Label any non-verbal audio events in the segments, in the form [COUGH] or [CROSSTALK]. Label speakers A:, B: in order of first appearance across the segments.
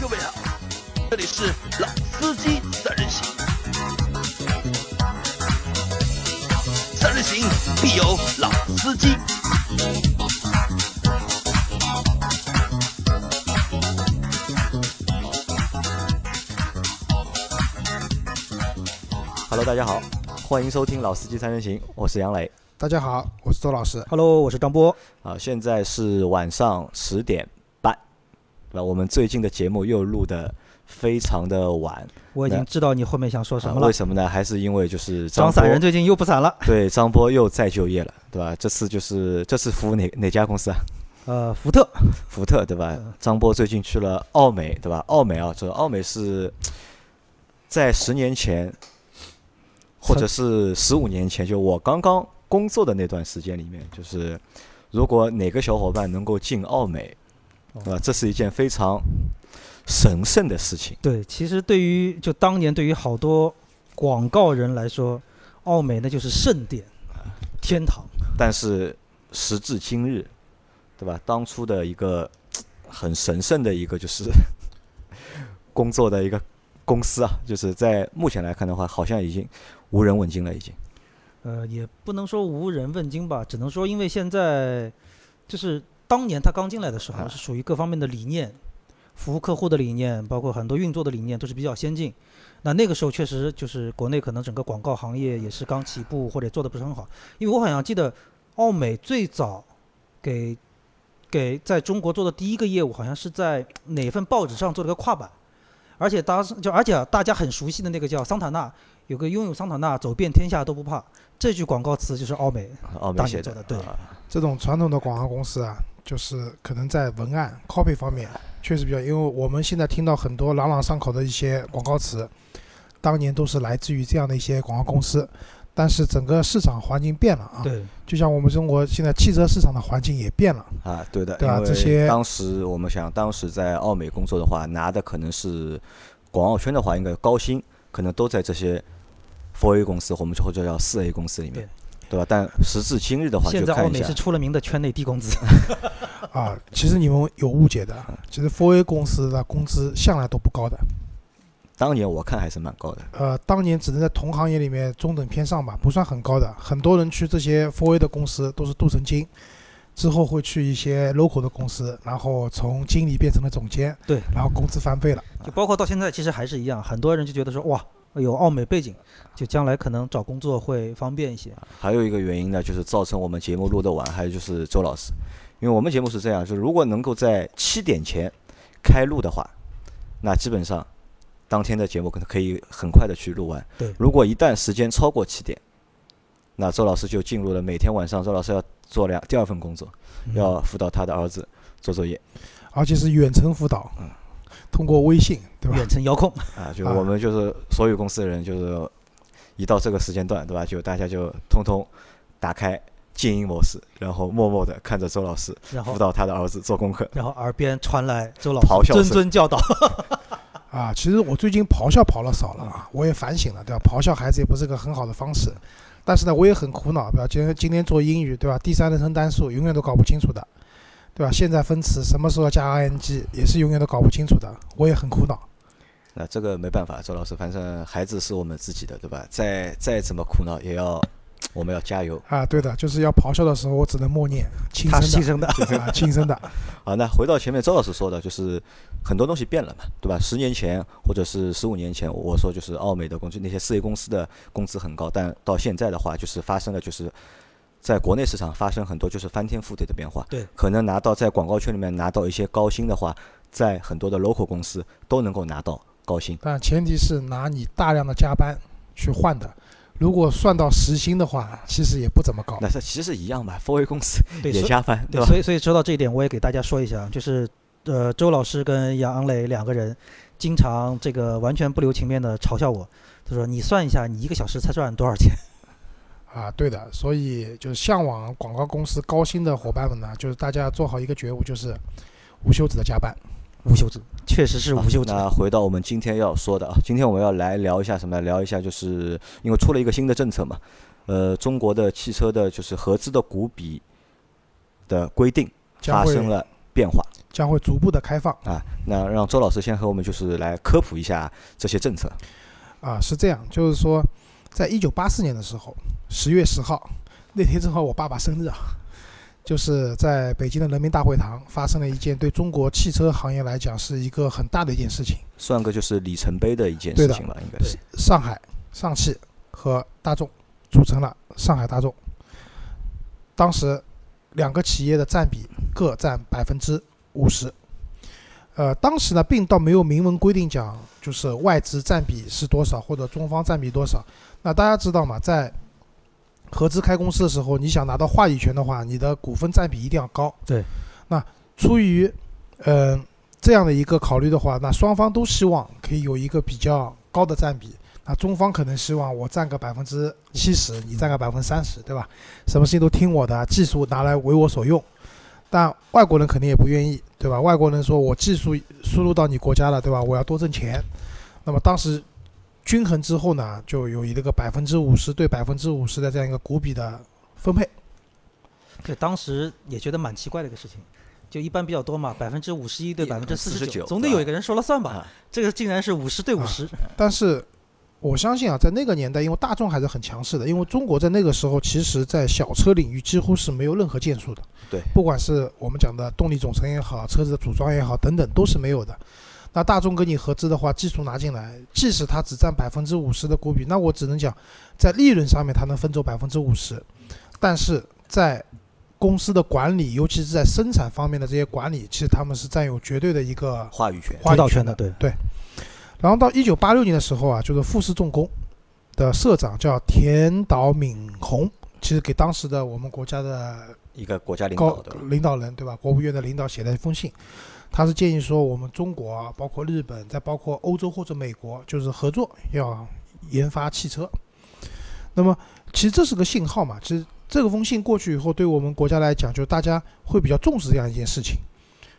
A: 各位好，这里是老司机三人行，三人行必有老司机。
B: Hello，大家好，欢迎收听《老司机三人行》，我是杨磊。
C: 大家好，我是周老师。
D: Hello，我是张波。
B: 啊，现在是晚上十点半，对吧？我们最近的节目又录的非常的晚，
D: 我已经知道你后面想说什
B: 啊
D: 么了。
B: 为什么呢？还是因为就是波
D: 张散人最近又不散了。
B: 对张波又再就业了，对吧？这次就是这次服务哪哪家公司啊？
D: 呃，福特，[LAUGHS]
B: 福特，对吧？张波最近去了奥美，对吧？奥美啊，这奥美是在十年前，或者是十五年前，就我刚刚工作的那段时间里面，就是如果哪个小伙伴能够进奥美，对吧？这是一件非常神圣的事情。
D: 对，其实对于就当年对于好多广告人来说，奥美那就是圣殿、天堂。
B: 但是时至今日，对吧？当初的一个很神圣的一个就是 [LAUGHS] 工作的一个公司啊，就是在目前来看的话，好像已经无人问津了，已经。
D: 呃，也不能说无人问津吧，只能说因为现在就是当年他刚进来的时候
B: 啊。
D: 是属于各方面的理念、服务客户的理念，包括很多运作的理念都是比较先进。那那个时候确实就是国内可能整个广告行业也是刚起步或者做的不是很好，因为我好像记得奥美最早给给在中国做的第一个业务好像是在哪份报纸上做了个跨版，而且当时就而且大家很熟悉的那个叫桑塔纳，有个拥有桑塔纳走遍天下都不怕，这句广告词就是奥美
B: 奥美写
D: 当年做的对。
B: 啊。
C: 这种传统的广告公司啊，就是可能在文案 copy 方面确实比较，因为我们现在听到很多朗朗上口的一些广告词，当年都是来自于这样的一些广告公司。但是整个市场环境变了啊，
D: 对。
C: 就像我们中国现在汽车市场的环境也变了，
B: 啊，对的，
C: 对啊这些
B: 当时我们想，当时在奥美工作的话，拿的可能是广告圈的话，应该高薪，可能都在这些 Four A 公司，我们或者叫四 A 公司里面，对吧？但时至今日的话，
D: 现在奥美是，出了名的圈内低工资，[LAUGHS]
C: 啊，其实你们有误解的，其实 for a 公司的工资向来都不高的，
B: 当年我看还是蛮高的。
C: 呃，当年只能在同行业里面中等偏上吧，不算很高的。很多人去这些 for a 的公司都是镀层金，之后会去一些 local 的公司，然后从经理变成了总监，
D: 对，
C: 然后工资翻倍了。
D: 就包括到现在其实还是一样，很多人就觉得说哇，有奥美背景，就将来可能找工作会方便一些。
B: 还有一个原因呢，就是造成我们节目录得晚，还有就是周老师，因为我们节目是这样，就是如果能够在七点前开录的话，那基本上当天的节目可能可以很快的去录完。
D: 对
B: 如果一旦时间超过七点，那周老师就进入了每天晚上，周老师要做两第二份工作，
D: 嗯
B: 要辅导他的儿子做作业
C: 而且是远程辅导，
B: 嗯
C: 通过微信，对吧？
D: 远程遥控，
B: 啊。[LAUGHS] 就
C: 啊
B: 我们就是所有公司的人，就是一到这个时间段，对吧？就大家就通通打开静音模式，然后默默的看着周老师
D: 然后
B: 辅导他的儿子做功课。
D: 然后耳边传来周老
B: 咆哮
D: 谆谆教导。[LAUGHS]
C: 啊，其实我最近咆哮跑了少了啊，我也反省了，对吧？咆哮孩子也不是个很好的方式，但是呢，我也很苦恼，对吧？今天今天做英语，对吧？第三人称单数永远都搞不清楚的，对吧？现在分词什么时候加 ing 也是永远都搞不清楚的，我也很苦恼。
B: 那这个没办法，周老师，反正孩子是我们自己的，对吧？再再怎么苦恼，也要 [TSK] 我们要加油。
C: 啊，对的，就是要咆哮的时候，我只能默念，
D: 亲
C: 生的亲
D: 生的，
C: 亲生的。[LAUGHS]
B: 好，那回到前面周老师说的，就是很多东西变了嘛，对吧？十年前或者是十五年前，我说就是奥美的工资，那些四 A 公司的工资很高，但到现在的话，就是发生了就是在国内市场发生很多就是翻天覆地的变化。
D: 对，
B: 可能拿到在广告圈里面拿到一些高薪的话，在很多的 local 公司都能够拿到高薪。
C: 但前提是拿你大量的加班去换的。如果算到时薪的话，其实也不怎么高。
B: 那是其实一样吧，4 A 公司
D: 对，所以
B: 也加班，
D: 对，
B: 吧？
D: 所以所以说到这一点，我也给大家说一下，就是呃，周老师跟杨磊两个人经常这个完全不留情面的嘲笑我，他说你算一下，你一个小时才赚多少钱？
C: 啊，对的，所以就是向往广告公司高薪的伙伴们呢，就是大家做好一个觉悟，就是无休止的加班。
D: 无休止，确实是
B: 好
D: 无休止。
B: 那回到我们今天要说的啊，今天我们要来聊一下什么？聊一下就是因为出了一个新的政策嘛，呃，中国的汽车的就是合资的股比的规定发生了变化
C: 将会逐步的开放
B: 啊。那让周老师先和我们就是来科普一下这些政策。
C: 啊，是这样，就是说，在一九八四年的时候，十月十号那天正好我爸爸生日啊，就是在北京的人民大会堂发生了一件对中国汽车行业来讲是一个很大的一件事情。
B: 算个就是里程碑的一件事情了，应该是。
C: 上海上汽和大众组成了上海大众，当时两个企业的占比各占百分之五十。呃，当时呢，并倒没有明文规定讲，就是外资占比是多少，或者中方占比多少。那大家知道嘛，在合资开公司的时候，你想拿到话语权的话，你的股份占比一定要高。
D: 对。
C: 那出于嗯、呃、这样的一个考虑的话，那双方都希望可以有一个比较高的占比。那中方可能希望我占个百分之七十，你占个百分之三十，对吧？什么事情都听我的，技术拿来为我所用。但外国人肯定也不愿意，对吧？外国人说我技术输入到你国家了，对吧？我要多挣钱。那么当时均衡之后呢，就有一个百分之五十对百分之五十的这样一个股比的分配。
D: 对，当时也觉得蛮奇怪的一个事情，就一般比较多嘛，百分之五十一对百分之四十
B: 49
D: 总得有一个人说了算吧？
B: 啊，
D: 这个竟然是五十对五十、
C: 但是我相信啊，在那个年代，因为大众还是很强势的，因为中国在那个时候，其实在小车领域几乎是没有任何建树的。
B: 对，
C: 不管是我们讲的动力总成也好，车子的组装也好，等等，都是没有的。那大众跟你合资的话，技术拿进来，即使它只占百分之五十的股比，那我只能讲，在利润上面它能分走百分之五十，但是在公司的管理，尤其是在生产方面的这些管理，其实他们是占有绝对的一个
B: 话语权。
C: 话语权的
D: 主导权的，对
C: 然后到一九八六年的时候啊，就是富士重工的社长叫田岛敏宏，其实给当时的我们国家的
B: 一个国家领
C: 高
B: 导的
C: 领导人，对吧？国务院的领导写了一封信，他是建议说，我们中国啊，包括日本，再包括欧洲或者美国，就是合作要研发汽车。那么，其实这是个信号嘛。其实这个封信过去以后，对我们国家来讲，就大家会比较重视这样一件事情，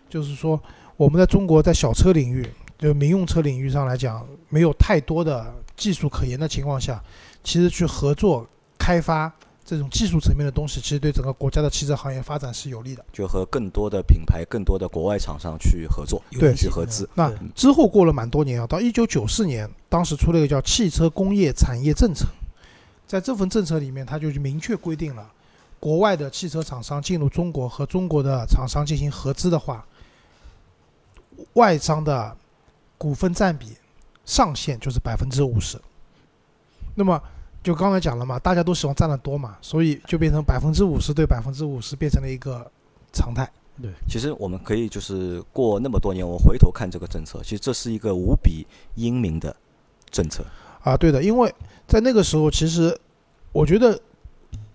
C: 就是说我们在中国在小车领域，就民用车领域上来讲，没有太多的技术可言的情况下，其实去合作开发这种技术层面的东西，其实对整个国家的汽车行业发展是有利的。
B: 就和更多的品牌、更多的国外厂商去合作，
C: 对
B: 去合资。
C: 那之后过了蛮多年啊，到一九九四年，当时出了一个叫《汽车工业产业政策》，在这份政策里面，它就明确规定了，国外的汽车厂商进入中国和中国的厂商进行合资的话，外商的股份占比上限就是百分之五十。那么就刚才讲了嘛，大家都喜欢占的多嘛，所以就变成百分之五十对百分之五十变成了一个常态。
B: 对其实我们可以就是过那么多年，我回头看这个政策，其实这是一个无比英明的政策。
C: 啊，对的，因为在那个时候，其实我觉得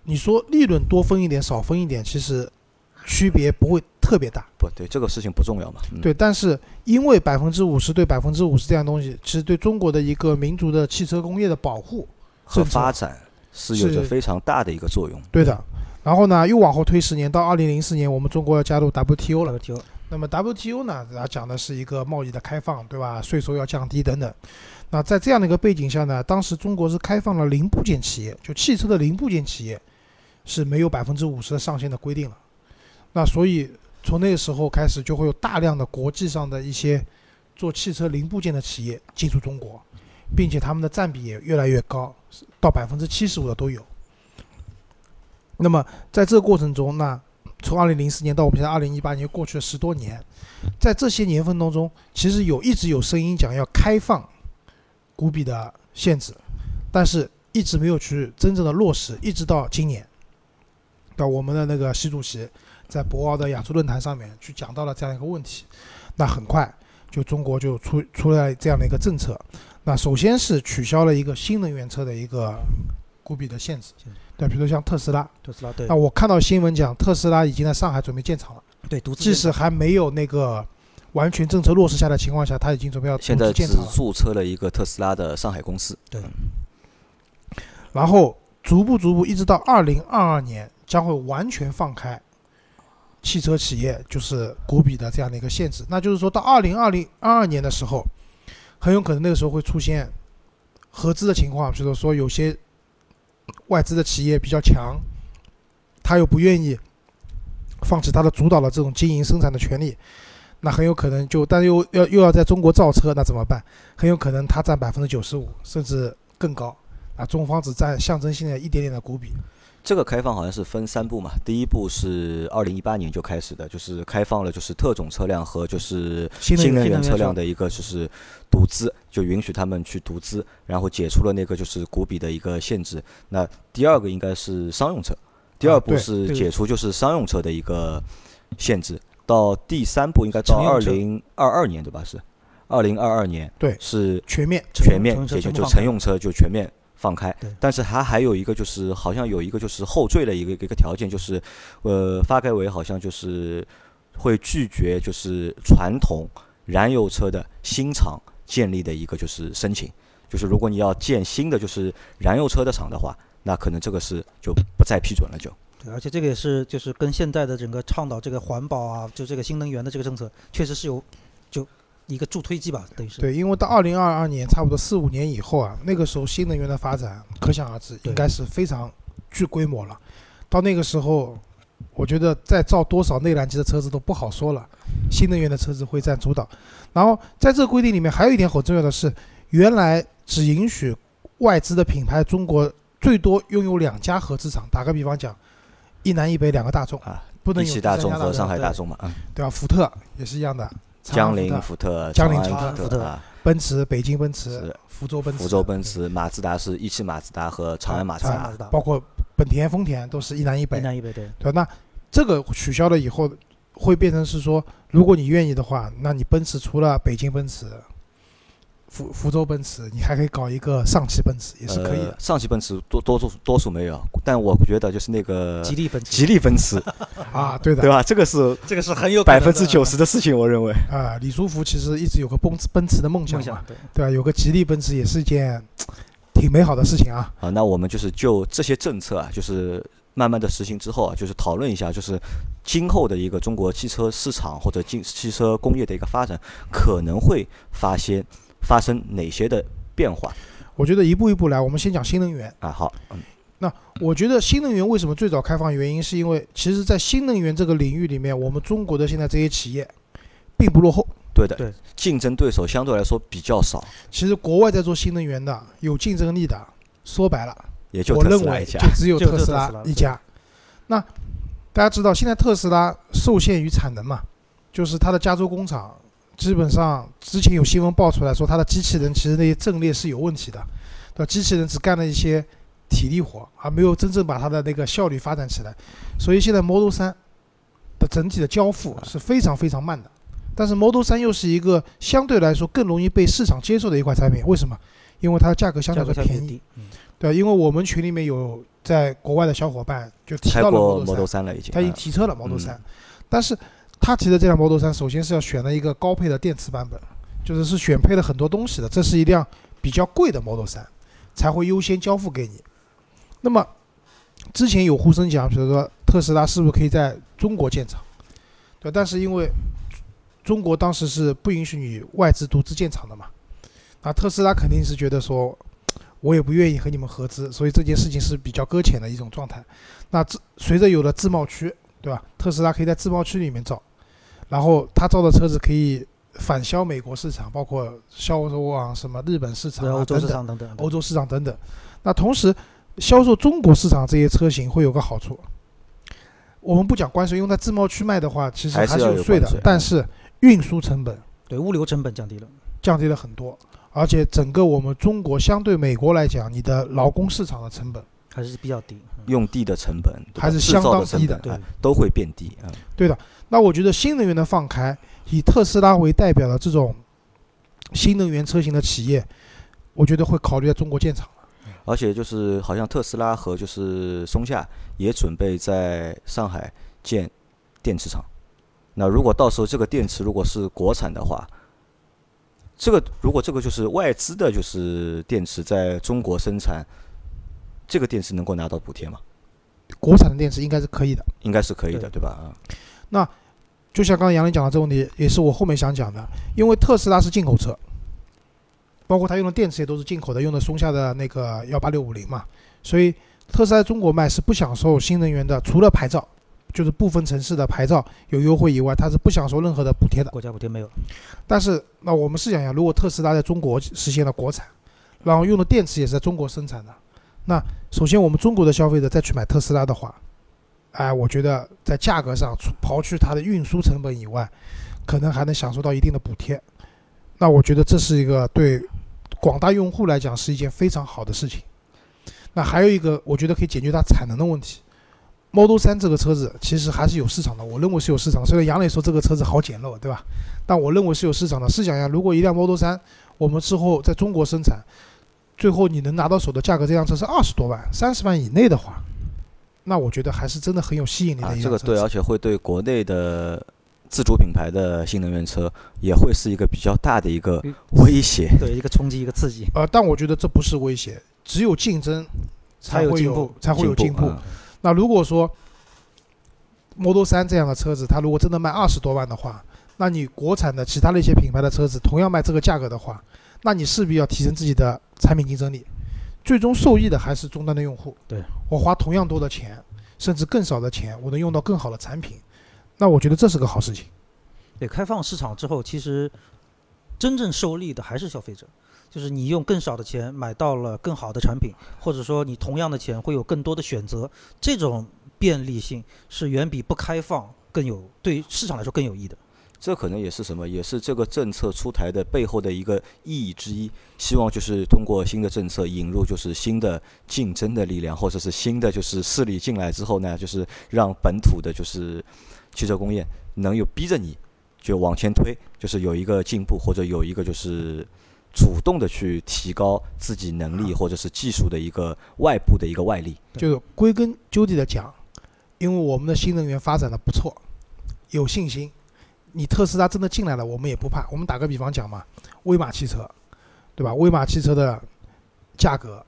C: 你说利润多分一点、少分一点，其实区别不会特别大。
B: 不对，这个事情不重要嘛。嗯、
C: 对，但是因为百分之五十对百分之五十这样东西，其实对中国的一个民族的汽车工业的保护
B: 和发展是有着非常大的一个作用。
C: 对的。然后呢，又往后推十年，到二零零四年，我们中国要加入 WTO 了。
D: WTO
C: 那么 WTO 呢，它讲的是一个贸易的开放，对吧？税收要降低等等。那在这样的一个背景下呢，当时中国是开放了零部件企业，就汽车的零部件企业是没有百分之五十的上限的规定了。那所以从那个时候开始，就会有大量的国际上的一些做汽车零部件的企业进驻中国，并且他们的占比也越来越高，到百分之七十五的都有。那么在这个过程中，那从二零零四年到我们现在二零一八年，过去了十多年，在这些年份当中，其实有一直有声音讲要开放股比的限制，但是一直没有去真正的落实，一直到今年，到我们的那个习主席在博鳌的亚洲论坛上面去讲到了这样一个问题，那很快就中国就出出来这样的一个政策，那首先是取消了一个新能源车的一个股比的限制，对，比如像特斯拉，
D: 特斯拉对
C: 那我看到新闻讲特斯拉已经在上海准备建厂了。
D: 对独自
C: 即使还没有那个完全政策落实下的情况下，他已经准备要
B: 现在只。注册了一个特斯拉的上海公司。
C: 对然后逐步逐步一直到二零二二年，将会完全放开汽车企业就是股比的这样的一个限制。那就是说到二零二零二二年的时候，很有可能那个时候会出现合资的情况，比如说有些外资的企业比较强，他又不愿意放弃他的主导的这种经营生产的权利，那很有可能就，但又要又要在中国造车，那怎么办？很有可能他占百分之九十五，甚至更高。啊，中方只占象征性的一点点的股比。
B: 这个开放好像是分三步嘛，第一步是二零一八年就开始的，就是开放了就是特种车辆和就是
C: 新
B: 新能
D: 源车
B: 辆的一个就是独资，就允许他们去独资，然后解除了那个就是股比的一个限制。那第二个应该是商用车，第二步是解除就是商用车的一个限制，到第三步应该到二零二二年对吧？是二零二二年
C: 对
B: 是
C: 全面
B: 全面解决，就乘用车就全面放开。但是它还有一个就是好像有一个就是后缀的一个一个条件，就是呃发改委好像就是会拒绝就是传统燃油车的新厂建立的一个就是申请，就是如果你要建新的就是燃油车的厂的话，那可能这个是就不再批准了就。
D: 对，而且这个也是就是跟现在的整个倡导这个环保啊，就这个新能源的这个政策，确实是有就一个助推剂吧，等于是。
C: 对，因为到二零二二年，差不多四五年以后啊，那个时候新能源的发展可想而知，应该是非常具规模了。到那个时候，我觉得再造多少内燃机的车子都不好说了，新能源的车子会占主导。然后在这个规定里面，还有一点很重要的是，原来只允许外资的品牌中国最多拥有两家合资厂。打个比方讲，一南一北两个大众
B: 啊，
C: 不能有
B: 一汽大
C: 第三家大
B: 众和上海大众嘛，嗯，
C: 对吧？福特也是一样的，长
B: 江铃、
C: 福特、江铃
B: 长安
D: 福特
B: 啊，
C: 奔驰、北京奔驰、福州奔驰、
B: 福州奔驰、马自达是一汽马自达和长安马自达
C: 长安
D: 马自达
C: 包括本田、丰田都是一南一北
D: 一，南一北对。
C: 对？那这个取消了以后，会变成是说，如果你愿意的话，那你奔驰除了北京奔驰、福福州奔驰，你还可以搞一个上汽奔驰，也是可以的
B: 呃。上汽奔驰多多数多数没有，但我觉得就是那个
D: 吉利奔驰，
B: 吉利奔驰，[LAUGHS]
C: 啊，对的，
B: 对吧？这个是
D: 这个是很有
B: 百分之九十的事情，我认为。
C: 啊，李书福其实一直有个奔奔驰的梦想嘛
D: 想，，对，
C: 对吧？有个吉利奔驰也是一件挺美好的事情啊。
B: 好，那我们就是就这些政策啊，就是慢慢的实行之后啊，就是讨论一下，就是今后的一个中国汽车市场或者进汽车工业的一个发展，可能会发现发生哪些的变化
C: 我觉得一步一步来，我们先讲新能源。
B: 啊？好，嗯，
C: 我觉得新能源为什么最早开放，原因是因为其实，在新能源这个领域里面，我们中国的现在这些企业并不落后。
B: 对的，
D: 对
B: 竞争对手相对来说比较少，
C: 其实国外在做新能源的有竞争力的，说白了，
B: 也就
C: 我认
B: 特斯拉一家
C: 为就。只有特斯拉一家。那大家知道，现在特斯拉受限于产能嘛，就是它的加州工厂基本上之前有新闻爆出来说，它的机器人其实那些阵列是有问题的，对吧？机器人只干了一些体力活，而没有真正把它的那个效率发展起来。所以现在 Model 三的整体的交付是非常非常慢的。但是 Model 三又是一个相对来说更容易被市场接受的一款产品，为什么？因为它的价格相对来说便宜。
D: 对，
C: 因为我们群里面有在国外的小伙伴就提到了 Model
B: 三了已经，
C: 他已经提车了 Model 三但是他提的这辆 Model 3，首先是要选了一个高配的电池版本，就是是选配了很多东西的，这是一辆比较贵的 Model 3，才会优先交付给你。那么之前有呼声讲，比如说特斯拉是不是可以在中国建厂？对，但是因为中国当时是不允许你外资独资建厂的嘛，那特斯拉肯定是觉得说，我也不愿意和你们合资，所以这件事情是比较搁浅的一种状态。那自随着有了自贸区，对吧？特斯拉可以在自贸区里面造，然后他造的车子可以反销美国市场，包括销售往什么日本市场
D: 对欧洲。市场等等，
C: 欧洲市场等等。那同时，销售中国市场这些车型会有个好处，我们不讲关税，因为在自贸区卖的话，其实
B: 还是有
C: 税的但是运输成本
D: 对物流成本降低了，
C: 降低了很多，而且整个我们中国相对美国来讲，你的劳工市场的成本，
D: 还是比较低。嗯
B: 用地的成本
C: 还是相当低的
D: 对
B: 都会变低啊。
C: 那我觉得新能源的放开，以特斯拉为代表的这种新能源车型的企业，我觉得会考虑在中国建厂。
B: 而且就是好像特斯拉和就是松下也准备在上海建电池厂。那如果到时候这个电池如果是国产的话，这个如果这个就是外资的，就是电池在中国生产，这个电池能够拿到补贴吗？
C: 国产的电池应该是可以的。
B: 应该是可以的，
D: 对
B: 对吧？啊，那
C: 就像刚才杨林讲的这个问题，也是我后面想讲的，因为特斯拉是进口车，包括它用的电池也都是进口的，用的松下的那个幺八六五零嘛，所以特斯拉在中国卖是不享受新能源的，除了牌照，就是部分城市的牌照有优惠以外，它是不享受任何的补贴的。
D: 国家补贴没有。
C: 但是，那我们试想一下，如果特斯拉在中国实现了国产，然后用的电池也是在中国生产的，那首先我们中国的消费者再去买特斯拉的话，哎，我觉得在价格上，刨去它的运输成本以外，可能还能享受到一定的补贴。那我觉得这是一个对广大用户来讲是一件非常好的事情。那还有一个，我觉得可以解决它产能的问题。Model 3这个车子其实还是有市场的，我认为是有市场。虽然杨磊说这个车子好简陋，对吧？但我认为是有市场的。试想一下，如果一辆 Model 3我们之后在中国生产，最后你能拿到手的价格，这辆车是二十多万、三十万以内的话，那我觉得还是真的很有吸引力的
B: 啊，
C: 一辆车子。
B: 这个对，而且会对国内的自主品牌的新能源车也会是一个比较大的一个
D: 嗯
B: 威胁。
D: 对，一个冲击，一个刺激。
C: 呃，但我觉得这不是威胁，只有竞争
D: 才
C: 会有
D: 进步
C: 才会有进步。
B: 进步嗯
C: 那如果说 Model 三这样的车子，它如果真的卖二十多万的话，那你国产的其他的一些品牌的车子同样卖这个价格的话，那你势必要提升自己的产品竞争力，最终受益的还是终端的用户。
D: 对
C: 我花同样多的钱，甚至更少的钱，我能用到更好的产品，那我觉得这是个好事情。
D: 对，开放市场之后，其实真正受利的还是消费者，就是你用更少的钱买到了更好的产品，或者说你同样的钱会有更多的选择，这种便利性是远比不开放更有对市场来说更有益的。
B: 这可能也是什么，也是这个政策出台的背后的一个意义之一。希望就是通过新的政策引入就是新的竞争的力量，或者是新的就是势力进来之后呢，就是让本土的就是汽车工业能有逼着你就往前推，就是有一个进步，或者有一个就是主动的去提高自己能力或者是技术的一个外部的一个外力。
D: 对
C: 就归根究底的讲，因为我们的新能源发展的不错，有信心。你特斯拉真的进来了，我们也不怕。我们打个比方讲嘛，威马汽车，对吧？威马汽车的价格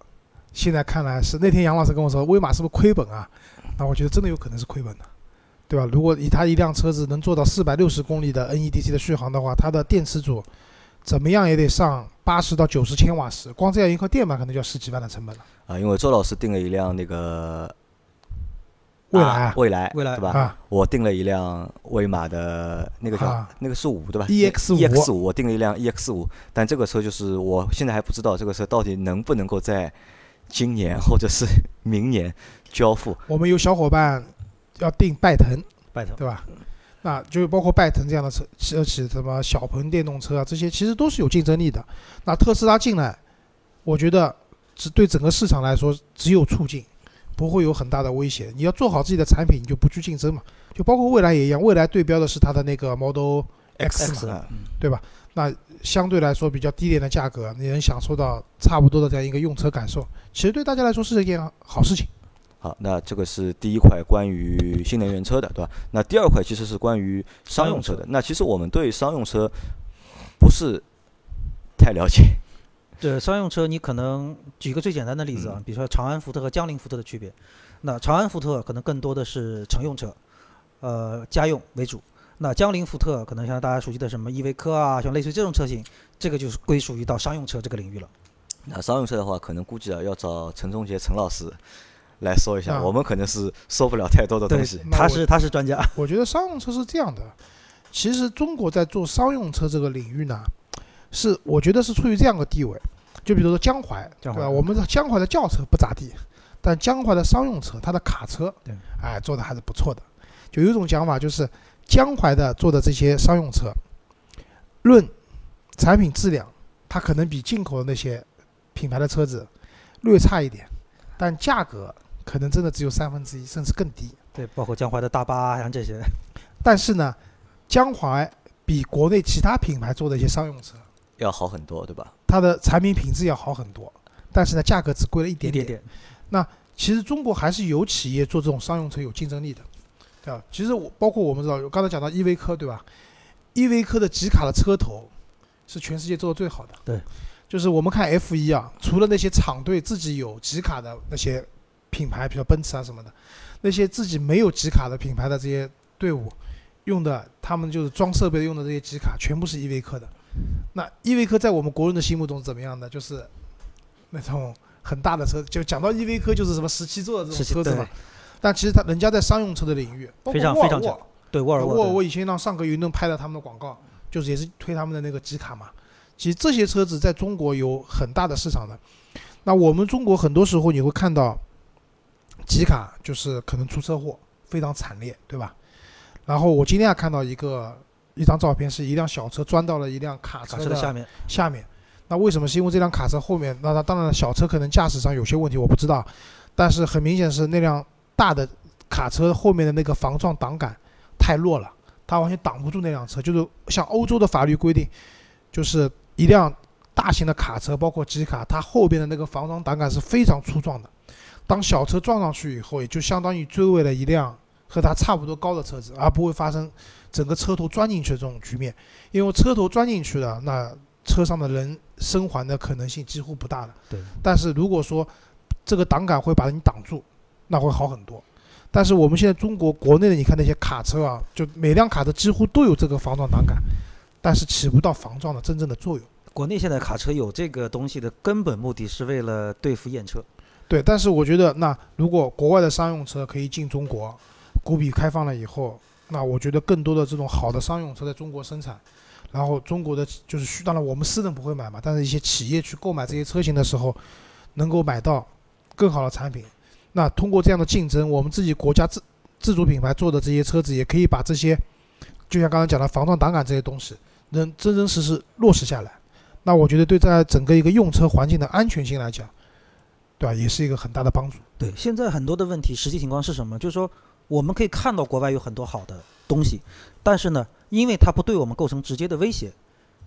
C: 现在看来是那天杨老师跟我说，威马是不是亏本啊？那我觉得真的有可能是亏本的，对吧？如果以它一辆车子能做到四百六十公里的 NEDC 的续航的话，它的电池组怎么样也得上八十到九十千瓦时，光这样一块电板可能就要十几万的成本了。
B: 啊，因为周老师订了一辆那个
C: 未来
B: 未来，
D: 未来
B: 对吧？
C: 啊
B: 我订了一辆威马的那个叫、
C: 啊
B: 那个是五对吧
C: ？EX 五
B: EX 五，我订了一辆 EX 五，但这个车就是我现在还不知道这个车到底能不能够在今年或者是明年交付。
C: 我们有小伙伴要订拜腾，
D: 拜腾，
C: 对吧？那就包括拜腾这样的车，车企什么小鹏电动车啊，这些其实都是有竞争力的。那特斯拉进来，我觉得只对整个市场来说只有促进，不会有很大的威胁。你要做好自己的产品，你就不去竞争嘛。就包括未来也一样，未来对标的是它的那个 Model X 嘛对吧？那相对来说比较低廉的价格，你能享受到差不多的这样一个用车感受，其实对大家来说是一件好事情。
B: 好，那这个是第一块关于新能源车的，对吧？那第二块其实是关于商用车的。那其实我们对商用车不是太了解，
D: 对商用车，你可能举个最简单的例子啊，比如说长安福特和江铃福特的区别。那长安福特可能更多的是乘用车，呃，家用为主。那江铃福特可能像大家熟悉的什么依维柯啊，像类似于这种车型，这个就是归属于到商用车这个领域了。
B: 那商用车的话，可能估计啊要找陈忠杰陈老师来说一下，
C: 啊
B: 我们可能是说不了太多的东西。
D: 他是他是专家，
C: 我觉得商用车是这样的，其实中国在做商用车这个领域呢，是我觉得是处于这样的地位。就比如说江淮，对吧？我们的江淮的轿车不咋地，但江淮的商用车，它的卡车，
D: 对，
C: 哎，做的还是不错的。就有一种讲法，就是江淮的做的这些商用车，论产品质量，它可能比进口的那些品牌的车子略差一点，但价格可能真的只有三分之一，甚至更低。
D: 对，包括江淮的大巴啊，像这些，[LAUGHS]
C: 但是呢，江淮比国内其他品牌做的一些商用车，
B: 要好很多，对吧？
C: 它的产品品质要好很多，但是呢，价格只贵了一
D: 一
C: 点
D: 点点。
C: 其实中国还是有企业做这种商用车有竞争力的，对吧？其实我包括我们知道，刚才讲到依维柯，对吧？依维柯的集卡的车头是全世界做的最好的。
D: 对，
C: 就是我们看 F 一啊，除了那些厂队自己有集卡的那些品牌，比如奔驰啊什么的，那些自己没有集卡的品牌的这些队伍用的，他们就是装设备用的这些集卡，全部是依维柯的。那依维柯在我们国人的心目中是怎么样的？就是那种很大的车，就讲到依维柯就是什么十七座的这种车子嘛。但其实它人家在商用车的领域，包括
D: 非常
C: 沃尔沃
D: 非常强，对沃尔沃对
C: 沃尔沃以前让上个云顿拍了他们的广告，就是也是推他们的那个吉卡嘛。其实这些车子在中国有很大的市场的。那我们中国很多时候你会看到，吉卡就是可能出车祸非常惨烈，对吧？然后我今天还看到一个一张照片，是一辆小车钻到了一辆卡
D: 卡
C: 车的
D: 下面，
C: 下面。那为什么？是因为这辆卡车后面，那它当然了小车可能驾驶上有些问题，我不知道，但是很明显是那辆大的卡车后面的那个防撞挡杆太弱了，它完全挡不住那辆车。就是像欧洲的法律规定，就是一辆大型的卡车，包括吉卡，它后边的那个防撞挡杆是非常粗壮的。当小车撞上去以后，也就相当于追尾了一辆和它差不多高的车子，而不会发生整个车头钻进去的这种局面。因为车头钻进去了，那车上的人生还的可能性几乎不大了。
D: 对。
C: 但是如果说这个挡杆会把你挡住，那会好很多。但是我们现在中国国内的，你看那些卡车啊，就每辆卡车几乎都有这个防撞挡杆，但是起不到防撞的真正的作用。
D: 国内现在卡车有这个东西的根本目的是为了对付验车。
C: 对，但是我觉得，那如果国外的商用车可以进中国，股比开放了以后，那我觉得更多的这种好的商用车在中国生产，然后中国的就是，当然我们私人不会买嘛，但是一些企业去购买这些车型的时候，能够买到更好的产品。那通过这样的竞争，我们自己国家自自主品牌做的这些车子，也可以把这些，就像刚才讲的防撞挡杆这些东西，能真真实实落实下来。那我觉得对在整个一个用车环境的安全性来讲，对吧，也是一个很大的帮助。
D: 对，现在很多的问题，实际情况是什么？就是说，我们可以看到国外有很多好的东西，但是呢，因为它不对我们构成直接的威胁，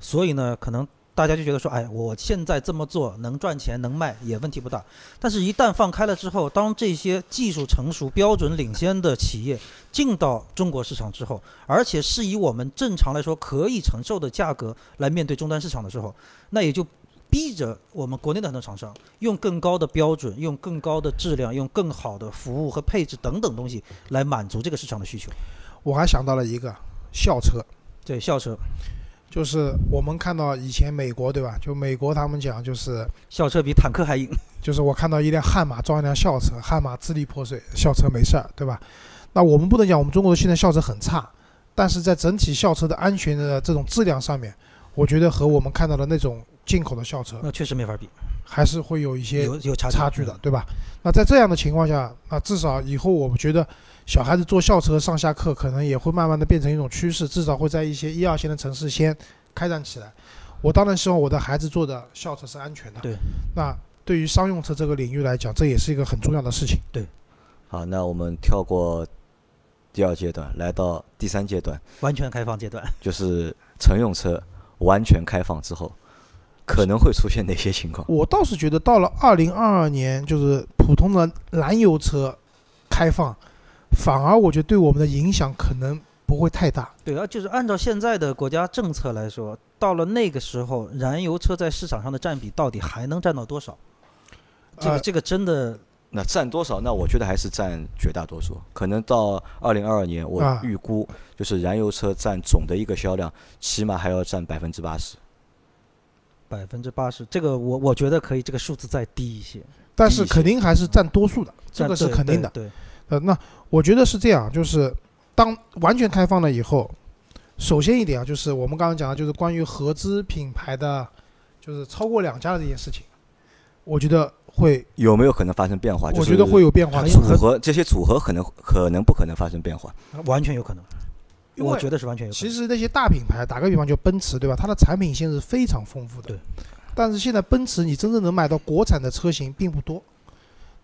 D: 所以呢，可能大家就觉得说，哎，我现在这么做能赚钱能卖也问题不大。但是，一旦放开了之后，当这些技术成熟、标准领先的企业进到中国市场之后，而且是以我们正常来说可以承受的价格来面对终端市场的时候，那也就。逼着我们国内的很多厂商用更高的标准、用更高的质量、用更好的服务和配置等等东西来满足这个市场的需求。
C: 我还想到了一个校车，
D: 对，校车，
C: 就是我们看到以前美国对吧？就美国他们讲就是
D: 校车比坦克还硬。
C: 就是我看到一辆悍马撞一辆校车，悍马支离破碎，校车没事儿，对吧？那我们不能讲我们中国的现在校车很差，但是在整体校车的安全的这种质量上面，我觉得和我们看到的那种进口的校车
D: 那确实没法比，
C: 还是会有一些
D: 有有差
C: 差距的，对吧？那在这样的情况下，那至少以后我们觉得小孩子坐校车上下课，可能也会慢慢的变成一种趋势，至少会在一些一二线的城市先开展起来。我当然希望我的孩子坐的校车是安全的。
D: 对。
C: 那对于商用车这个领域来讲，这也是一个很重要的事情。
B: 对好，那我们跳过第二阶段，来到第三阶段，
D: 完全开放阶段。
B: 就是乘用车完全开放之后，可能会出现哪些情况？
C: 我倒是觉得到了二零二二年，就是普通的燃油车开放，反而我觉得对我们的影响可能不会太大。
D: 对啊，就是按照现在的国家政策来说，到了那个时候，燃油车在市场上的占比到底还能占到多少？这个
C: 呃
D: 这个真的
B: 那占多少？那我觉得还是占绝大多数。可能到二零二二年，我
C: 啊
B: 预估就是燃油车占总的一个销量，起码还要占百分之八十。
D: 百分之八十，这个我我觉得可以，这个数字再低一些，
C: 但是肯定还是占多数的，这个是肯定的。
D: 对，对
C: 呃，那我觉得是这样，就是当完全开放了以后，首先一点啊，就是我们刚刚讲的，就是关于合资品牌的，就是超过两家的这件事情，我觉得会，
B: 有没有可能发生变化？
C: 我觉得会有变化
B: 组合，这些组合可能可能不可能发生变化？
D: 完全有可能，我觉得是完全有。
C: 其实那些大品牌，打个比方，就奔驰，对吧？它的产品线是非常丰富的。
D: 对。
C: 但是现在奔驰，你真正能买到国产的车型并不多，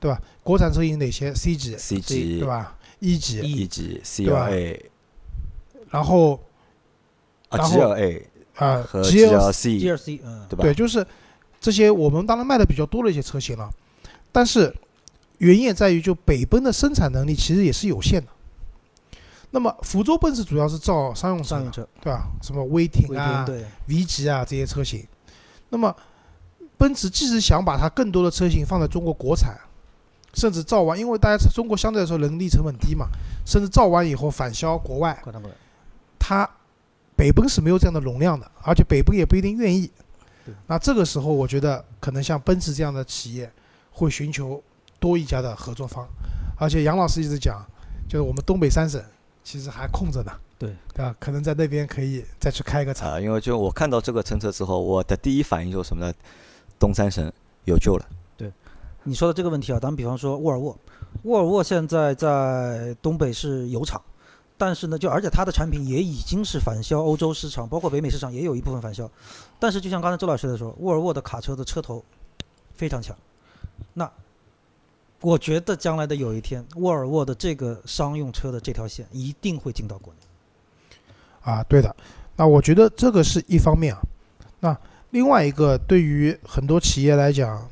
C: 对吧？国产车型哪些？C 级
B: ，C 级对、
C: 吧？？E 级
B: ，E 级、
C: 吧
B: CLA
C: 然后
B: 啊
C: 然后
B: GLA
C: 啊
B: 和
C: ，GL
D: GLC，GLC，嗯，
B: 对吧？
C: 对，就是这些我们当然卖的比较多的一些车型了，但是原因也在于，就北奔的生产能力其实也是有限的。那么福州奔驰主要是造商用车，
D: 商用车，
C: 对吧？什么威霆
D: 威
C: 啊，V 级啊这些车型，那么奔驰即使想把它更多的车型放在中国国产，甚至造完，因为大家中国相对来说人力成本低嘛，甚至造完以后返销国外。它北奔是没有这样的容量的，而且北奔也不一定愿意。那这个时候，我觉得可能像奔驰这样的企业会寻求多一家的合作方，而且杨老师一直讲，就是我们东北三省其实还空着呢，
D: 对
C: 对吧？可能在那边可以再去开个厂。
B: 啊，因为就我看到这个政策之后，我的第一反应就是什么呢？东三省有救了。
D: 对你说的这个问题啊，咱们比方说沃尔沃，沃尔沃现在在东北是有厂，但是呢，就而且它的产品也已经是返销欧洲市场，包括北美市场也有一部分返销。但是就像刚才周老师在说，沃尔沃的卡车的车头非常强，那我觉得将来的有一天，沃尔沃的这个商用车的这条线一定会进到国内。
C: 啊，对的。那我觉得这个是一方面啊。那另外一个，对于很多企业来讲，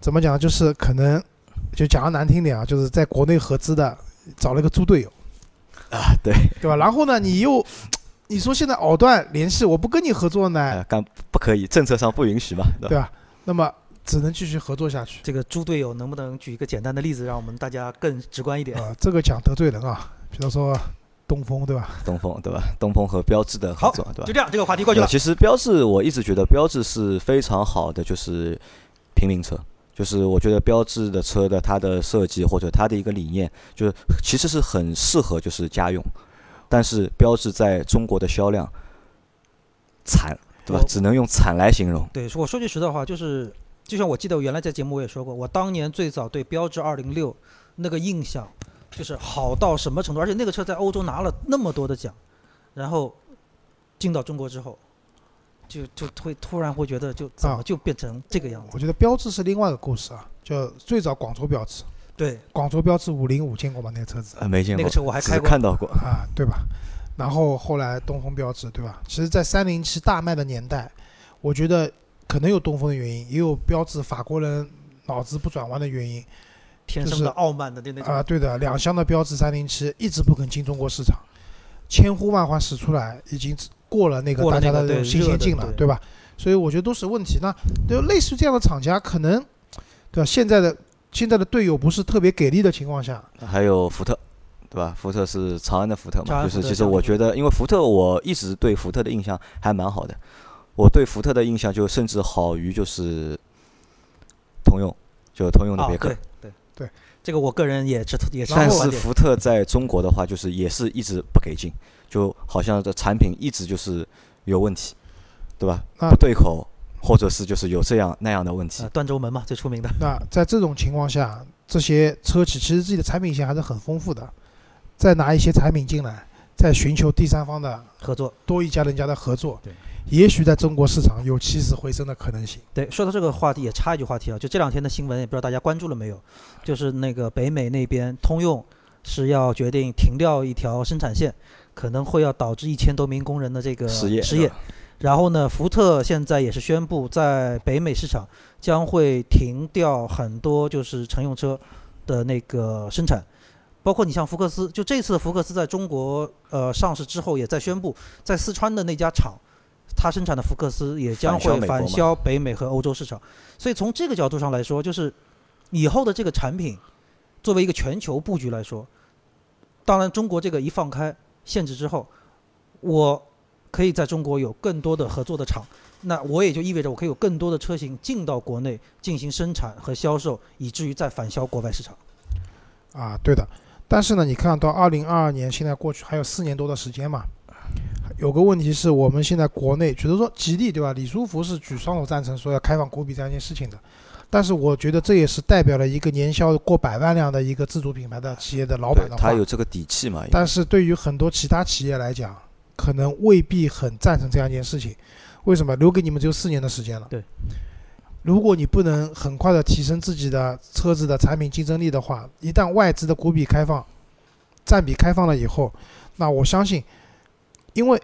C: 怎么讲，就是可能就讲的难听点啊，就是在国内合资的找了个猪队友，
B: 啊，对，
C: 对吧？然后呢，你又你说现在藕断联系，我不跟你合作呢，
B: 呃，干不可以，政策上不允许嘛，对吧？
C: 对吧？那么只能继续合作下去。
D: 这个猪队友能不能举一个简单的例子，让我们大家更直观一点？
C: 啊，这个讲得罪人啊，比如说东风，对吧？
B: 东风对吧？东风和标致的合作，对吧
D: 就？这样，这个话题过去了。
B: 其实标致，我一直觉得标致是非常好的，就是平民车。就是我觉得标致的车的它的设计或者它的一个理念，就是其实是很适合就是家用，但是标致在中国的销量惨，对吧？只能用惨来形容。
D: 对，我说句实在话，就是就像我记得我原来在节目我也说过，我当年最早对标致二零六那个印象就是好到什么程度，而且那个车在欧洲拿了那么多的奖，然后进到中国之后，就就会突然会觉得就怎么
C: 啊
D: 就变成这个样子？
C: 我觉得标致是另外一个故事啊，就最早广州标致，
D: 对，
C: 广州标致五零五见过吗？那个车子
B: 啊，没见过，
D: 那个车我还开过
B: 看到过。
C: 啊，对吧？然后后来东风标致，对吧？其实，在三零七大卖的年代，我觉得可能有东风的原因，也有标致法国人脑子不转弯的原因
D: 天生的傲慢的那那种。
C: 啊。对的，两厢的标致三零七一直不肯进中国市场，千呼万唤始出来，已经过了那个大家的新鲜劲了，
D: 对
C: 对吧？所以我觉得都是问题。那就类似于这样的厂家，可能对吧？现在的现在的队友不是特别给力的情况下，
B: 还有福特，对吧？福特是长安的福特嘛，就是其实我觉得，因为福特我一直对福特的印象还蛮好的，我对福特的印象就甚至好于就是通用，就通用的
D: 啊，
B: 别克。
D: 对对
C: 对，
D: 这个我个人也知也是
B: 但是福特在中国的话，就是也是一直不给劲，就好像这产品一直就是有问题，对吧？不对口，或者是就是有这样那样的问题
D: 呃。断轴门嘛，最出名的。
C: 那在这种情况下，这些车企其实自己的产品线还是很丰富的，再拿一些产品进来，再寻求第三方的
D: 合作。
C: 多一家人家的合作
D: 对，
C: 也许在中国市场有起死回生的可能性。
D: 对，说到这个话题，也插一句话题啊，就这两天的新闻，也不知道大家关注了没有？就是那个北美那边通用是要决定停掉一条生产线，可能会要导致一千多名工人的这个
B: 失业
D: 失业。然后呢，福特现在也是宣布，在北美市场将会停掉很多就是乘用车的那个生产，包括你像福克斯，就这次福克斯在中国呃上市之后，也在宣布，在四川的那家厂，它生产的福克斯也将会返
B: 销
D: 北美和欧洲市场。所以从这个角度上来说，就是以后的这个产品，作为一个全球布局来说，当然中国这个一放开限制之后，我可以在中国有更多的合作的厂，那我也就意味着我可以有更多的车型进到国内进行生产和销售，以至于再返销国外市场。
C: 啊，对的。但是呢，你看到二零二二年现在过去还有四年多的时间嘛，有个问题是我们现在国内，比如说吉利对吧？李书福是举双手赞成说要开放国比这样一件事情的，但是我觉得这也是代表了一个年销过百万辆的一个自主品牌的企业的老板的话
B: 他。有这个底气嘛？
C: 但是对于很多其他企业来讲，可能未必很赞成这样一件事情。为什么？留给你们只有四年的时间了。
D: 对。
C: 如果你不能很快的提升自己的车子的产品竞争力的话，一旦外资的股比开放，占比开放了以后，那我相信，因为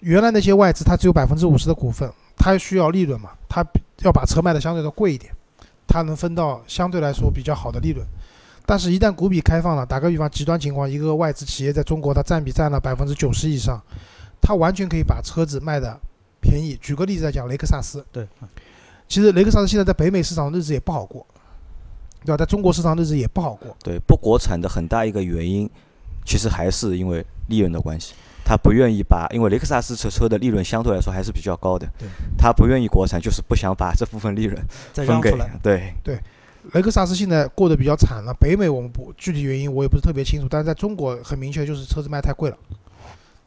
C: 原来那些外资它只有百分之五十的股份，它需要利润嘛，它要把车卖的相对的贵一点，它能分到相对来说比较好的利润。但是，一旦股比开放了，打个比方，极端情况，一个外资企业在中国它占比占了百分之九十以上，它完全可以把车子卖的便宜。举个例子来讲，雷克萨斯，
D: 对，
C: 其实雷克萨斯现在在北美市场的日子也不好过，对吧？在中国市场日子也不好过。
B: 对不国产的很大一个原因，其实还是因为利润的关系。他不愿意把，因为雷克萨斯车车的利润相对来说还是比较高的
D: 对，
B: 他不愿意国产，就是不想把这部分利润 [LAUGHS] 分给
D: 再让出来。
B: 对
C: 雷克萨斯现在过得比较惨了。北美我们不具体原因我也不是特别清楚，但是在中国很明确就是车子卖太贵了。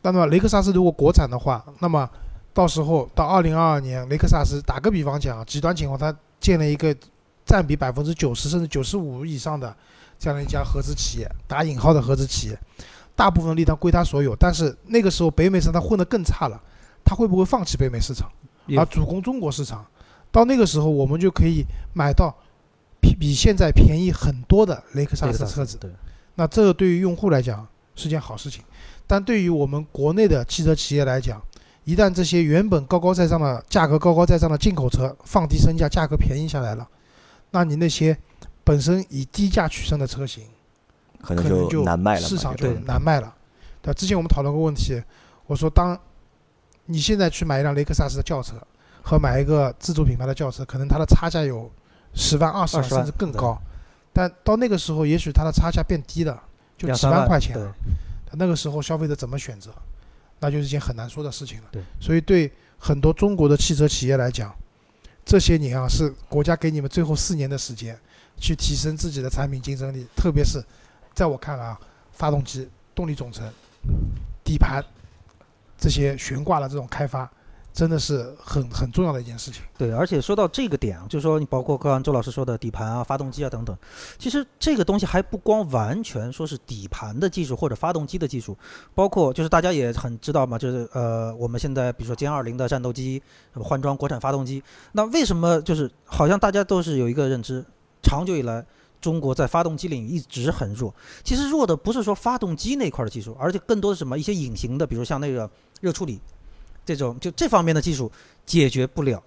C: 那么雷克萨斯如果国产的话，那么到时候到二零二二年，雷克萨斯打个比方讲，极端情况，它建了一个占比百分之九十甚至九十五以上的这样的一家合资企业，打引号的合资企业，大部分力量归他所有。但是那个时候北美市场它混得更差了，他会不会放弃北美市场，而主攻中国市场？到那个时候，我们就可以买到比比现在便宜很多的雷克萨斯车子。
D: 对，
C: 那这个对于用户来讲是件好事情，但对于我们国内的汽车企业来讲，一旦这些原本高高在上的价格高高在上的进口车放低身价，价格便宜下来了，那你那些本身以低价取胜的车型，
B: 可能
C: 就
B: 难卖了。
C: 市场就难卖了。对，之前我们讨论过问题，我说当你现在去买一辆雷克萨斯的轿车和买一个自主品牌的轿车，可能它的差价有十万、二十万甚至更高，但到那个时候，也许它的差价变低了，就几
D: 万
C: 块钱
D: 对
C: 了。那个时候消费者怎么选择，那就是一件很难说的事情了。
D: 对，
C: 所以对很多中国的汽车企业来讲，这些年啊是国家给你们最后四年的时间去提升自己的产品竞争力，特别是在我看来啊，发动机、动力总成、底盘这些悬挂的这种开发，真的是很很重要的一件事情。
D: 对，而且说到这个点啊，就是说你包括刚刚周老师说的底盘啊、发动机啊等等，其实这个东西还不光完全说是底盘的技术或者发动机的技术，包括就是大家也很知道嘛，就是呃我们现在比如说歼二零的战斗机换装国产发动机，那为什么就是好像大家都是有一个认知，长久以来。中国在发动机领域一直很弱，其实弱的不是说发动机那块儿的技术，而且更多的是什么一些隐形的，比如像那个热处理，这种就这方面的技术解决不了。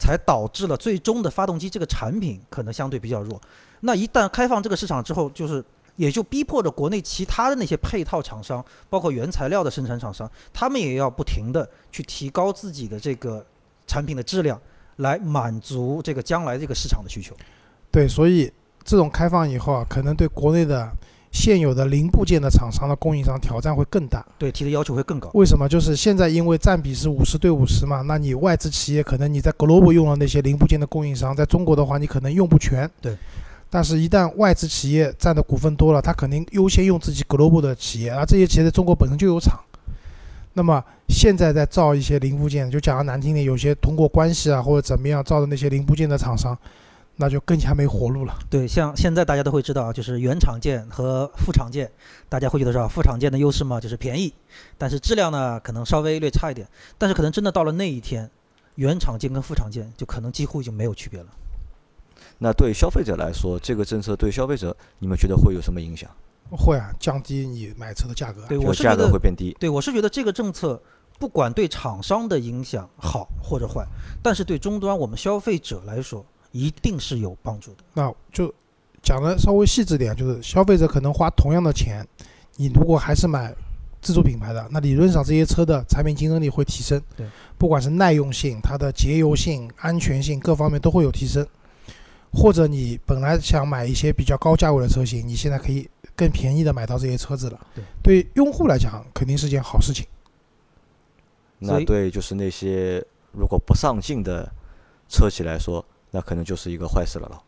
D: 才导致了最终的发动机这个产品可能相对比较弱。那一旦开放这个市场之后，就是也就逼迫着国内其他的那些配套厂商，包括原材料的生产厂商，他们也要不停的去提高自己的这个产品的质量，来满足这个将来这个市场的需求。
C: 对，所以这种开放以后啊，可能对国内的现有的零部件的厂商的供应商挑战会更大。
D: 对，提的要求会更高。
C: 为什么？就是现在因为占比是五十对五十嘛，那你外资企业可能你在 global 用了那些零部件的供应商，在中国的话你可能用不全。
D: 对。
C: 但是，一旦外资企业占的股份多了，他肯定优先用自己 global 的企业，而这些企业在中国本身就有厂。那么现在在造一些零部件，就讲的难听点，有些通过关系啊或者怎么样造的那些零部件的厂商，那就更加没活路了。
D: 对，像现在大家都会知道啊，就是原厂件和副厂件，大家会觉得说副厂件的优势嘛，就是便宜，但是质量呢可能稍微略差一点。但是可能真的到了那一天，原厂件跟副厂件就可能几乎已经没有区别了。
B: 那对消费者来说，这个政策对消费者，你们觉得会有什么影响？
C: 会啊，降低你买车的价格啊。
D: 对，我是觉得
B: 格会变低。
D: 对，我是觉得这个政策不管对厂商的影响好或者坏，但是对终端我们消费者来说，一定是有帮助的。
C: 那就讲的稍微细致点，就是消费者可能花同样的钱，你如果还是买自主品牌的，那理论上这些车的产品竞争力会提升。
D: 对，
C: 不管是耐用性、它的节油性、安全性各方面都会有提升。或者你本来想买一些比较高价位的车型，你现在可以更便宜的买到这些车子了。
D: 对，
C: 对用户来讲肯定是件好事情。
B: 那对就是那些如果不上进的车企来说，那可能就是一个坏事了了，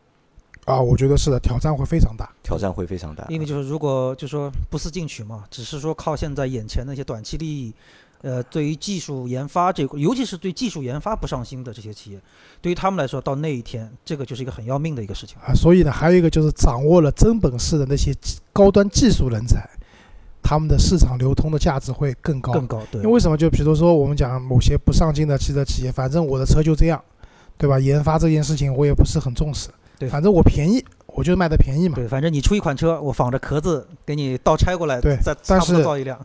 C: 啊，我觉得是的，挑战会非常大。
B: 挑战会非常大。
D: 因为就是如果就说不思进取嘛，只是说靠现在眼前那些短期利益，呃，对于技术研发这块，尤其是对技术研发不上心的这些企业，对于他们来说，到那一天，这个就是一个很要命的一个事情。
C: 啊，所以呢，还有一个就是掌握了真本事的那些高端技术人才，他们的市场流通的价值会更高。
D: 更高，对
C: 因为，为什么？就比如说我们讲某些不上进的汽车企业，反正我的车就这样，对吧？研发这件事情我也不是很重视，
D: 对
C: 反正我便宜，我就卖的便宜嘛。
D: 对，反正你出一款车，我仿着壳子给你倒拆过来，
C: 对
D: 再差不多造一辆。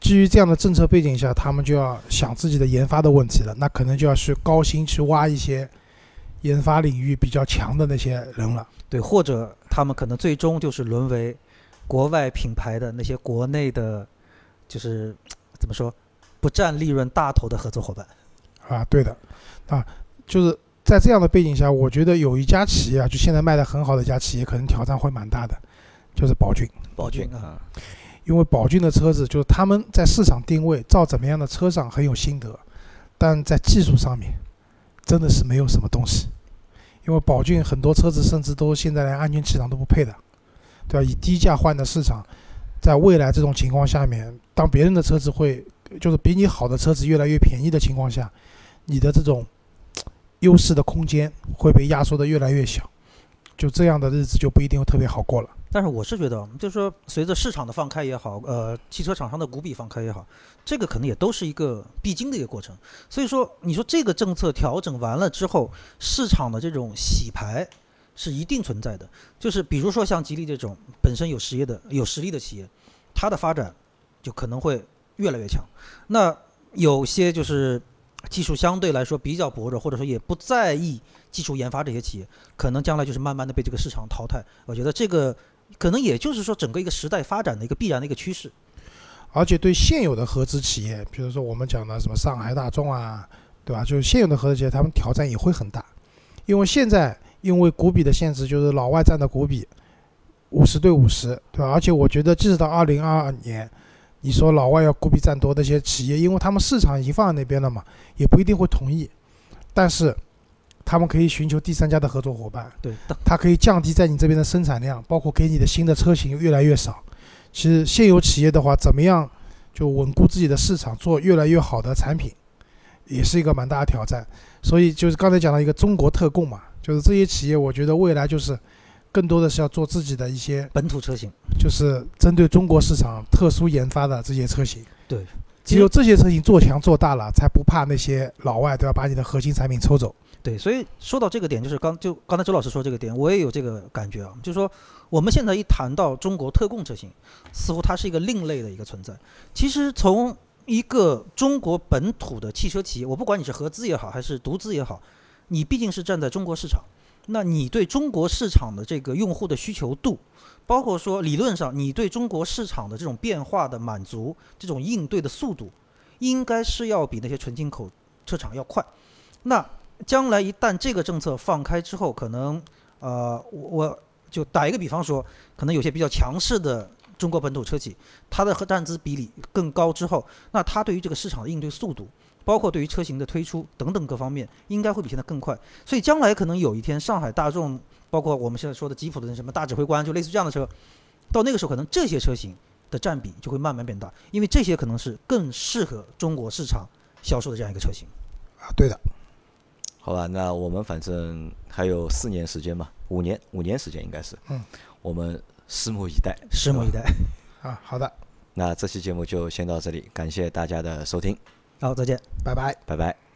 C: 基于这样的政策背景下，他们就要想自己的研发的问题了，那可能就要去高薪去挖一些研发领域比较强的那些人了。
D: 对，或者他们可能最终就是沦为国外品牌的那些国内的，就是 [TSK] 怎么说，不占利润大头的合作伙伴。
C: 啊，对的，啊，就是在这样的背景下，我觉得有一家企业啊，就现在卖的很好的一家企业，可能挑战会蛮大的，就是宝骏。
B: 宝骏
D: 宝骏
B: 啊，
C: 因为宝骏的车子就是他们在市场定位造怎么样的车上很有心得，但在技术上面真的是没有什么东西。因为宝骏很多车子甚至都现在连安全气囊都不配的，对吧？以低价换的市场，在未来这种情况下面，当别人的车子会就是比你好的车子越来越便宜的情况下，你的这种优势的空间会被压缩的越来越小，就这样的日子就不一定特别好过了。
D: 但是我是觉得，就是说，随着市场的放开也好，呃，汽车厂商的股比放开也好，这个可能也都是一个必经的一个过程。所以说，你说这个政策调整完了之后，市场的这种洗牌是一定存在的。就是比如说像吉利这种本身有实业的、有实力的企业，它的发展就可能会越来越强。那有些就是技术相对来说比较薄弱，或者说也不在意技术研发这些企业，可能将来就是慢慢的被这个市场淘汰。我觉得这个。可能也就是说，整个一个时代发展的一个必然的一个趋势。
C: 而且对现有的合资企业，比如说我们讲的什么上海大众啊，对吧？就是现有的合资企业，他们挑战也会很大，因为现在因为股比的限制，就是老外占的股比五十对五十，对吧？而且我觉得，即使到二零二二年，你说老外要孤僻占多那些企业，因为他们市场已经放在那边了嘛，也不一定会同意。但是。他们可以寻求第三家的合作伙伴，
D: 对，
C: 它可以降低在你这边的生产量，包括给你的新的车型越来越少。其实现有企业的话，怎么样就稳固自己的市场，做越来越好的产品，也是一个蛮大的挑战。所以就是刚才讲到一个中国特供嘛，就是这些企业，我觉得未来就是更多的是要做自己的一些
D: 本土车型，
C: 就是针对中国市场特殊研发的这些车型。
D: 对，
C: 只有这些车型做强做大了，才不怕那些老外都要把你的核心产品抽走。
D: 对，所以说到这个点，就是刚就刚才周老师说这个点，我也有这个感觉啊，就是说我们现在一谈到中国特供车型，似乎它是一个另类的一个存在。其实从一个中国本土的汽车企业，我不管你是合资也好，还是独资也好，你毕竟是站在中国市场，那你对中国市场的这个用户的需求度，包括说理论上你对中国市场的这种变化的满足，这种应对的速度，应该是要比那些纯进口车厂要快。那将来一旦这个政策放开之后，可能，呃，我我就打一个比方说，可能有些比较强势的中国本土车企，它的和占资比例更高之后，那它对于这个市场的应对速度，包括对于车型的推出等等各方面，应该会比现在更快。所以将来可能有一天，上海大众，包括我们现在说的吉普的什么大指挥官，就类似这样的车，到那个时候，可能这些车型的占比就会慢慢变大，因为这些可能是更适合中国市场销售的这样一个车型。
C: 啊，对的。
B: 好吧，那我们反正还有四年时间嘛，五年五年时间应该是，
C: 嗯，
B: 我们拭目以待，
D: 拭目以待。
C: 啊，好的，
B: 那这期节目就先到这里，感谢大家的收听，
D: 好，再见，
C: 拜拜，
B: 拜拜。